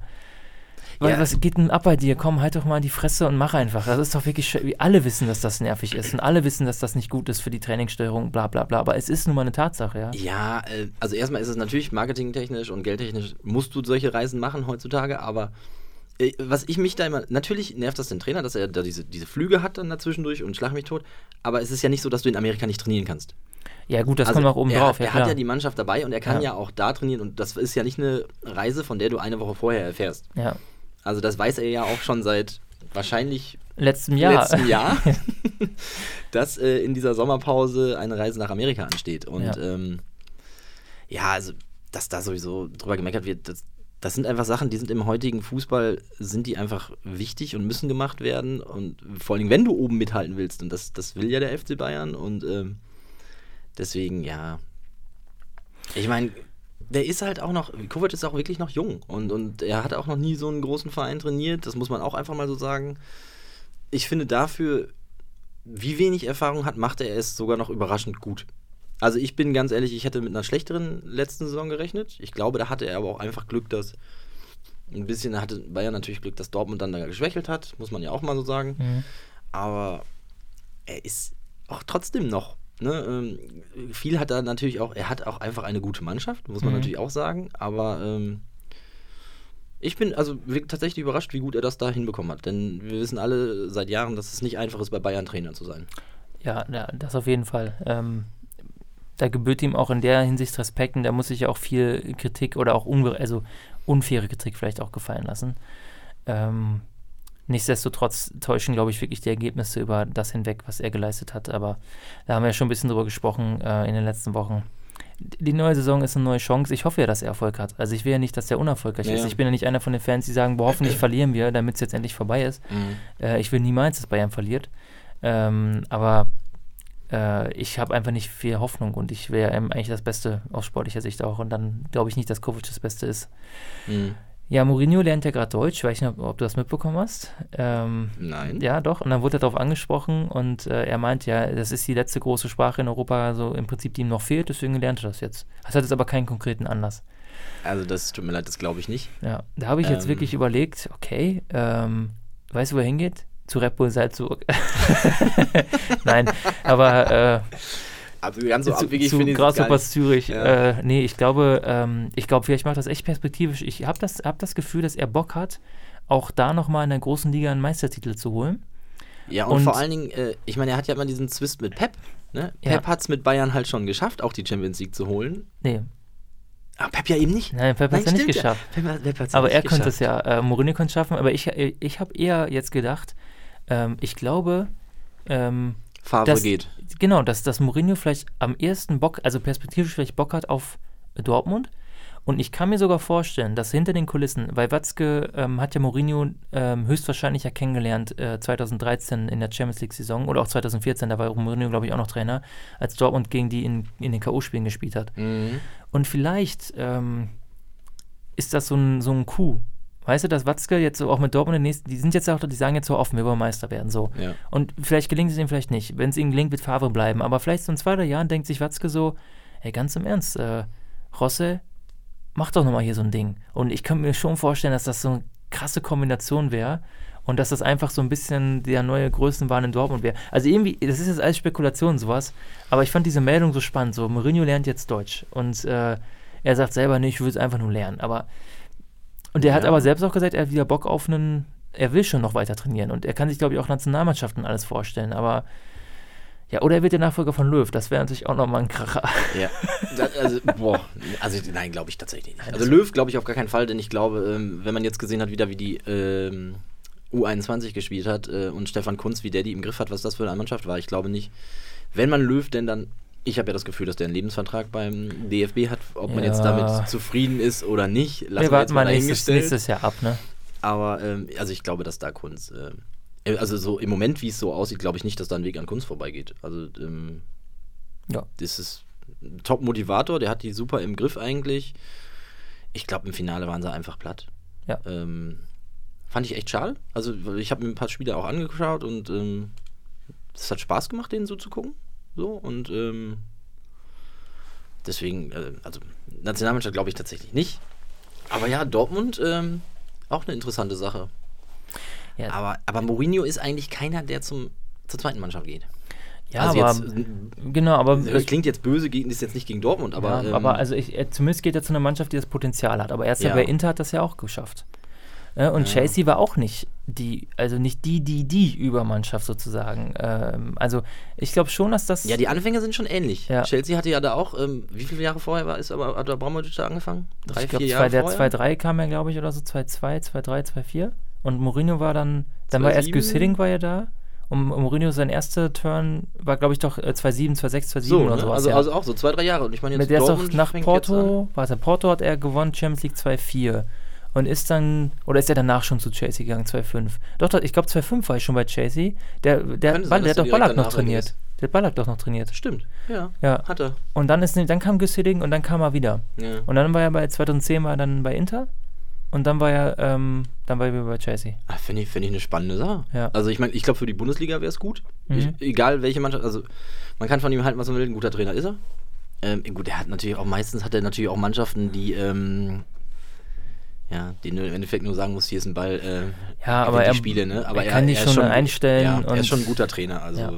Weil, ja. Was geht denn ab bei dir? Komm, halt doch mal in die Fresse und mach einfach. Das ist doch wirklich, alle wissen, dass das nervig ist und alle wissen, dass das nicht gut ist für die Trainingssteuerung, bla bla bla. Aber es ist nun mal eine Tatsache, ja. Ja, äh, also erstmal ist es natürlich marketingtechnisch und geldtechnisch musst du solche Reisen machen heutzutage, aber äh, was ich mich da immer, natürlich nervt das den Trainer, dass er da diese, diese Flüge hat dann dazwischendurch und schlag mich tot, aber es ist ja nicht so, dass du in Amerika nicht trainieren kannst. Ja, gut, das also kommt auch oben er, drauf. Ja, er klar. hat ja die Mannschaft dabei und er kann ja. ja. auch da trainieren und das ist ja nicht eine Reise, von der du eine Woche vorher erfährst. Ja. Also das weiß er ja auch schon seit wahrscheinlich letztem Jahr, letztem Jahr dass äh, in dieser Sommerpause eine Reise nach Amerika ansteht. Und ja, ähm, ja also dass da sowieso drüber gemeckert wird, das, das sind einfach Sachen, die sind im heutigen Fußball, sind die einfach wichtig und müssen gemacht werden. Und vor allem, wenn du oben mithalten willst, und das, das will ja der FC Bayern. Und ähm, deswegen, ja. Ich meine, der ist halt auch noch, Kovac ist auch wirklich noch jung und, und er hat auch noch nie so einen großen Verein trainiert, das muss man auch einfach mal so sagen. Ich finde dafür, wie wenig Erfahrung hat, macht er es sogar noch überraschend gut. Also ich bin ganz ehrlich, ich hätte mit einer schlechteren letzten Saison gerechnet. Ich glaube, da hatte er aber auch einfach Glück, dass ein bisschen hatte Bayern natürlich Glück, dass Dortmund dann da geschwächelt hat, muss man ja auch mal so sagen. Mhm. Aber er ist auch trotzdem noch Ne, ähm, viel hat er natürlich auch, er hat auch einfach eine gute Mannschaft, muss man mhm. natürlich auch sagen, aber ähm, ich bin also tatsächlich überrascht, wie gut er das da hinbekommen hat, denn wir wissen alle seit Jahren, dass es nicht einfach ist, bei Bayern Trainer zu sein. Ja, ja das auf jeden Fall. Ähm, da gebührt ihm auch in der Hinsicht Respekt und da muss sich ja auch viel Kritik oder auch also unfaire Kritik vielleicht auch gefallen lassen. Ähm, Nichtsdestotrotz täuschen, glaube ich, wirklich die Ergebnisse über das hinweg, was er geleistet hat. Aber da haben wir ja schon ein bisschen drüber gesprochen äh, in den letzten Wochen. Die neue Saison ist eine neue Chance. Ich hoffe ja, dass er Erfolg hat. Also ich will ja nicht, dass er unerfolgreich ja. ist. Ich bin ja nicht einer von den Fans, die sagen, boah, hoffentlich verlieren wir, damit es jetzt endlich vorbei ist. Mhm. Äh, ich will niemals, dass Bayern verliert. Ähm, aber äh, ich habe einfach nicht viel Hoffnung und ich wäre eigentlich das Beste aus sportlicher Sicht auch. Und dann glaube ich nicht, dass Kovic das Beste ist. Mhm. Ja, Mourinho lernt ja gerade Deutsch. Ich weiß nicht, ob, du das mitbekommen hast. Ähm, Nein. Ja, doch. Und dann wurde er darauf angesprochen und äh, er meint, ja, das ist die letzte große Sprache in Europa, so im Prinzip, die ihm noch fehlt, deswegen lernt er das jetzt. Das hat jetzt aber keinen konkreten Anlass. Also, das tut mir leid, das glaube ich nicht. Ja, da habe ich ähm. jetzt wirklich überlegt, okay, ähm, weißt du, wo er hingeht? Zu Red Bull Salzburg. Nein, aber äh, also ganz so abwegig finde ich Grasshoppers Zürich. Ja. Äh, nee, ich glaube, ähm, ich glaube, vielleicht macht das echt perspektivisch. Ich habe das, hab das Gefühl, dass er Bock hat, auch da nochmal in der großen Liga einen Meistertitel zu holen. Ja, und, und vor allen Dingen, äh, ich meine, er hat ja immer diesen Zwist mit Pep. Ne? Ja. Pep hat es mit Bayern halt schon geschafft, auch die Champions League zu holen. Nee. Aber ah, Pep ja eben nicht. Nein, Pep hat es ja nicht geschafft. Ja. Pep, Pep aber er könnte es ja. Äh, Mourinho könnte es schaffen, aber ich, ich habe eher jetzt gedacht, ähm, ich glaube, ähm, Favre dass, geht. Genau, dass, dass Mourinho vielleicht am ersten Bock, also perspektivisch vielleicht Bock hat auf Dortmund Und ich kann mir sogar vorstellen, dass hinter den Kulissen, weil Watzke ähm, hat ja Mourinho ähm, höchstwahrscheinlich ja kennengelernt äh, 2013 in der Champions League-Saison oder auch 2014, da war Mourinho, glaube ich, auch noch Trainer, als Dortmund gegen die in, in den K.O.-Spielen gespielt hat. Mhm. Und vielleicht ähm, ist das so ein, so ein Coup. Weißt du, dass Watzke jetzt so auch mit Dortmund den nächsten, die sind jetzt auch, die sagen jetzt so offen, wir wollen Meister werden, so. Ja. Und vielleicht gelingt es ihm vielleicht nicht. Wenn es ihm gelingt, wird Favre bleiben. Aber vielleicht so in zwei, drei Jahren denkt sich Watzke so, ey, ganz im Ernst, äh, Rosse, mach doch nochmal hier so ein Ding. Und ich könnte mir schon vorstellen, dass das so eine krasse Kombination wäre und dass das einfach so ein bisschen der neue Größenwahn in Dortmund wäre. Also irgendwie, das ist jetzt alles Spekulation sowas, aber ich fand diese Meldung so spannend. So, Mourinho lernt jetzt Deutsch und äh, er sagt selber nicht, ich will es einfach nur lernen. Aber und er hat Ja. aber selbst auch gesagt, er hat wieder Bock auf einen, er will schon noch weiter trainieren und er kann sich, glaube ich, auch Nationalmannschaften alles vorstellen. Aber ja, oder er wird der Nachfolger von Löw. Das wäre natürlich auch nochmal ein Kracher. Ja, also, boah, also nein, glaube ich tatsächlich nicht. Also Löw glaube ich auf gar keinen Fall, denn ich glaube, ähm, wenn man jetzt gesehen hat, wieder wie die ähm, U21 gespielt hat äh, und Stefan Kunz, wie der die im Griff hat, was das für eine Mannschaft war, ich glaube nicht. Wenn man Löw denn dann, ich habe ja das Gefühl, dass der einen Lebensvertrag beim DFB hat, ob man jetzt damit zufrieden ist oder nicht, lassen wir wir jetzt mal nächstes, nächstes Jahr ab, ne? Aber ähm, also ich glaube, dass da Kunz, äh, also so im Moment, wie es so aussieht, glaube ich nicht, dass da ein Weg an Kunz vorbeigeht. Also ähm, Ja. das ist ein Top-Motivator, der hat die super im Griff eigentlich. Ich glaube, im Finale waren sie einfach platt. Ja. Ähm, fand ich echt schade. Also ich habe mir ein paar Spiele auch angeschaut und ähm, es hat Spaß gemacht, denen so zu gucken. So und ähm, deswegen, äh, also Nationalmannschaft glaube ich tatsächlich nicht. Aber ja, Dortmund ähm, auch eine interessante Sache. Ja, Aber, aber Mourinho ist eigentlich keiner, der zum, zur zweiten Mannschaft geht. ja also aber jetzt, äh, genau, aber das klingt jetzt böse, gegen, ist jetzt nicht gegen Dortmund, aber. ja, ähm, aber also ich, er, zumindest geht er zu einer Mannschaft, die das Potenzial hat. Aber erst Ja. bei Inter hat das ja auch geschafft. Äh, und Ja. Chelsea war auch nicht die, also nicht die, die, die Übermannschaft sozusagen. Ähm, also ich glaube schon, dass das. ja, die Anfänge sind schon ähnlich. Ja. Chelsea hatte ja da auch, ähm, wie viele Jahre vorher war, ist aber, hat Abramovic da angefangen? Drei, ich glaube, vier Jahre der vorher? 2-3 kam ja, glaube ich, oder so, 2-2, 2-3, 2-4. Und Mourinho war dann, dann war erst 2-7. Gus Hiddink war ja da. Und Mourinho, sein erster Turn war, glaube ich, doch äh, 2-7, 2-6, 2-7 So, oder ne? sowas. also, ja. also auch so zwei, drei Jahre. Und ich meine, jetzt Mit der ist doch nach. Porto, warte, Porto hat er gewonnen, Champions League 2-4. Und ist dann, oder ist er danach schon zu Chelsea gegangen, 2-5? Doch, doch, ich glaube 2-5 war ich schon bei Chelsea. Der, der, Ball, sein, der hat doch Ballack noch trainiert. ist. Der hat Ballack doch noch trainiert. Stimmt, ja. Ja. Hat er. Und dann, ist, dann kam Hiddink und dann kam er wieder. Ja. Und dann war er bei 2010 war er dann bei Inter. Und dann war er, ähm, dann war er wieder bei Chelsea. Ah, Finde ich, find ich eine spannende Sache. Ja. Also ich meine, ich glaube für die Bundesliga wäre es gut. Mhm. Ich, egal welche Mannschaft, also man kann von ihm halten, was man will, ein guter Trainer ist er. Ähm, gut, er hat natürlich auch meistens hat er natürlich auch Mannschaften, die ähm, ja, die nur im Endeffekt nur sagen muss, hier ist ein Ball, äh, Ja, aber die er- Spiele, ne? Aber er kann ist schon gut- einstellen Ja, er ist schon ein guter Trainer, also Ja.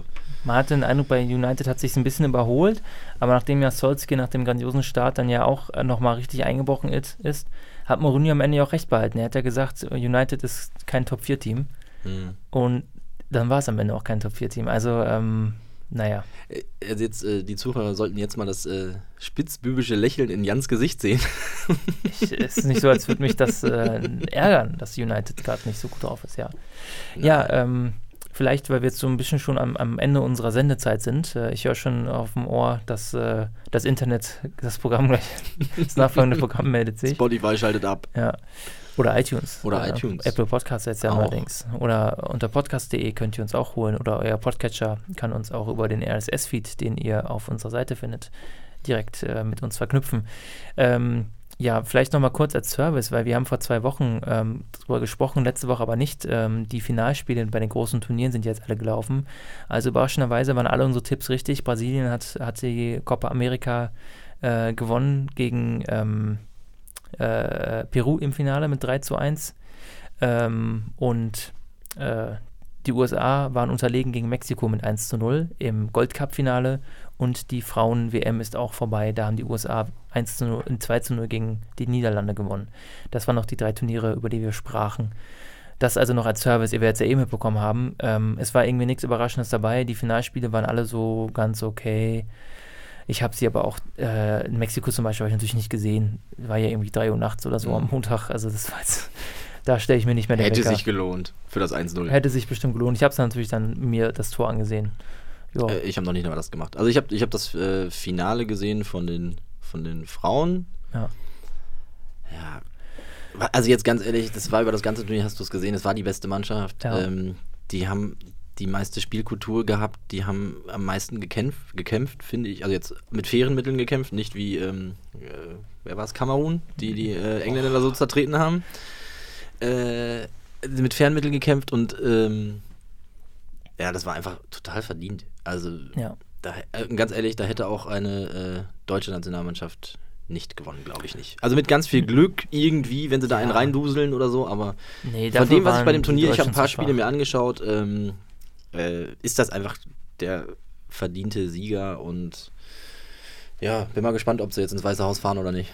Man hatte den Eindruck, bei United hat sich ein bisschen überholt, aber nachdem ja Solskjaer nach dem grandiosen Start dann ja auch äh, nochmal richtig eingebrochen ist, ist, hat Mourinho am Ende ja auch recht behalten. Er hat ja gesagt, United ist kein Top-4-Team hm. und dann war es am Ende auch kein Top-4-Team. Also, ähm, naja. Äh, Also jetzt, äh, die Zuhörer sollten jetzt mal das äh, spitzbübische Lächeln in Jans Gesicht sehen. Ich, es ist nicht so, als würde mich das äh, ärgern, dass United gerade nicht so gut drauf ist, ja. Ja, ähm, vielleicht, weil wir jetzt so ein bisschen schon am, am Ende unserer Sendezeit sind. Äh, ich höre schon auf dem Ohr, dass äh, das Internet, das Programm gleich, das nachfolgende Programm meldet sich. Spotify schaltet ab. Ja. Oder iTunes. Oder Äh, iTunes. Apple Podcasts jetzt ja Auch. neuerdings. Oder unter podcast.de könnt ihr uns auch holen. Oder euer Podcatcher kann uns auch über den RSS-Feed, den ihr auf unserer Seite findet, direkt äh, mit uns verknüpfen. Ähm, ja, vielleicht nochmal kurz als Service, weil wir haben vor zwei Wochen ähm, darüber gesprochen, letzte Woche aber nicht. Ähm, die Finalspiele bei den großen Turnieren sind jetzt alle gelaufen. Also überraschenderweise waren alle unsere Tipps richtig. Brasilien hat, hat die Copa America äh, gewonnen gegen ähm, äh, Peru im Finale mit 3 zu 1. Ähm, und äh, die USA waren unterlegen gegen Mexiko mit 1 zu 0 im Gold Cup-Finale und die Frauen-WM ist auch vorbei. Da haben die USA 1 zu 0, 2 zu 0 gegen die Niederlande gewonnen. Das waren noch die drei Turniere, über die wir sprachen. Das also noch als Service, ihr werdet es ja eh mitbekommen haben. Ähm, es war irgendwie nichts Überraschendes dabei. Die Finalspiele waren alle so ganz okay. Ich habe sie aber auch äh, in Mexiko zum Beispiel ich natürlich nicht gesehen. War ja irgendwie 3 Uhr nachts oder so Mhm. am Montag. Also das war jetzt, da stelle ich mir nicht mehr den Hätte Wecker. sich gelohnt für das 1-0. Hätte sich bestimmt gelohnt. Ich habe es natürlich dann mir das Tor angesehen. Äh, ich habe noch nicht mal das gemacht. Also ich habe ich hab das äh, Finale gesehen von den, von den Frauen. Ja. Ja. Also jetzt ganz ehrlich, das war über das ganze Turnier, hast du es gesehen, es war die beste Mannschaft. Ja. Ähm, die haben die meiste Spielkultur gehabt, die haben am meisten gekämpft, gekämpft finde ich. Also jetzt mit fairen Mitteln gekämpft, nicht wie, ähm, äh, wer war es, Kamerun, die die äh, Engländer da so zertreten haben. Äh, mit fairen Mitteln gekämpft und ähm, ja, das war einfach total verdient. Also Ja. da, äh, ganz ehrlich, da hätte auch eine äh, deutsche Nationalmannschaft nicht gewonnen, glaube ich nicht. Also mit ganz viel Glück irgendwie, wenn sie da einen Ja. reinduseln oder so, aber Nee, von dem, was ich bei dem Turnier, ich habe ein paar Spiele mir angeschaut, ähm, äh, ist das einfach der verdiente Sieger und ja, bin mal gespannt, ob sie jetzt ins Weiße Haus fahren oder nicht.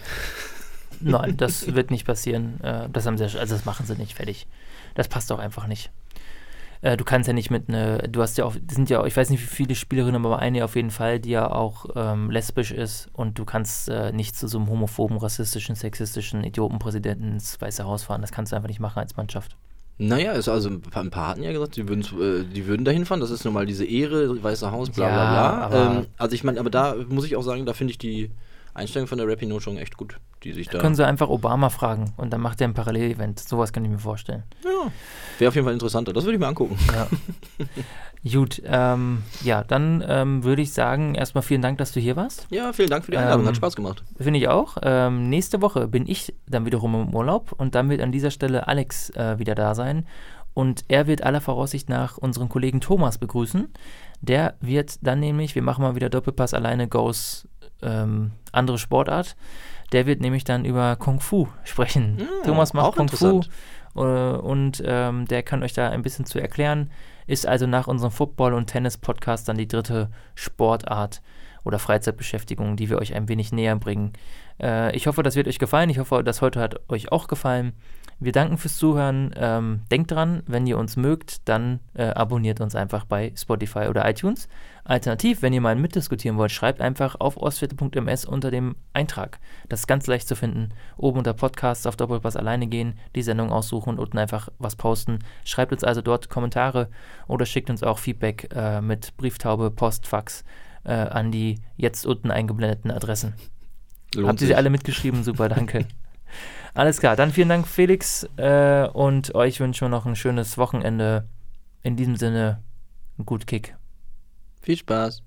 Nein, das wird nicht passieren. Äh, das haben sie, also das machen sie nicht fertig. Das passt doch einfach nicht. Äh, du kannst ja nicht mit ne, du hast ja auch, sind ja auch, ich weiß nicht wie viele Spielerinnen, aber eine auf jeden Fall, die ja auch ähm, lesbisch ist und du kannst äh, nicht zu so einem homophoben, rassistischen, sexistischen Idiotenpräsidenten ins Weiße Haus fahren. Das kannst du einfach nicht machen als Mannschaft. Naja, ist also ein paar, ein paar hatten ja gesagt, die würden, äh, die würden dahin fahren. Das ist nun mal diese Ehre, Weiße Haus, bla Ja, bla bla. aber- Ähm, also ich meine, aber da muss ich auch sagen, da finde ich die Einstellung von der Rapino schon echt gut, die sich da. Können sie einfach Obama fragen und dann macht er ein Parallelevent. Sowas kann ich mir vorstellen. Ja, wäre auf jeden Fall interessanter. Das würde ich mir angucken. Ja. Gut, ähm, ja, dann ähm, würde ich sagen, erstmal vielen Dank, dass du hier warst. Ja, vielen Dank für die Einladung, Ähm, hat Spaß gemacht. Finde ich auch. Ähm, nächste Woche bin ich dann wiederum im Urlaub und dann wird an dieser Stelle Alex äh, wieder da sein. Und er wird aller Voraussicht nach unseren Kollegen Thomas begrüßen. Der wird dann nämlich, wir machen mal wieder Doppelpass alleine Goes ähm, andere Sportart. Der wird nämlich dann über Kung Fu sprechen. Ja, Thomas macht Kung Fu äh, und ähm, der kann euch da ein bisschen zu erklären. Ist also nach unserem Football- und Tennis-Podcast dann die dritte Sportart oder Freizeitbeschäftigung, die wir euch ein wenig näher bringen. Äh, ich hoffe, das wird euch gefallen. Ich hoffe, das heute hat euch auch gefallen. Wir danken fürs Zuhören. Ähm, denkt dran, wenn ihr uns mögt, dann äh, abonniert uns einfach bei Spotify oder iTunes. Alternativ, wenn ihr mal mitdiskutieren wollt, schreibt einfach auf ostviertel.ms unter dem Eintrag. Das ist ganz leicht zu finden. Oben unter Podcasts auf Doppelpass alleine gehen, die Sendung aussuchen und unten einfach was posten. Schreibt uns also dort Kommentare oder schickt uns auch Feedback äh, mit Brieftaube, Post, Fax äh, an die jetzt unten eingeblendeten Adressen. Lohnt Habt ihr sie alle mitgeschrieben? Super, danke. Alles klar, dann vielen Dank, Felix. Äh, und euch wünschen wir noch ein schönes Wochenende. In diesem Sinne, gut Kick. Viel Spaß.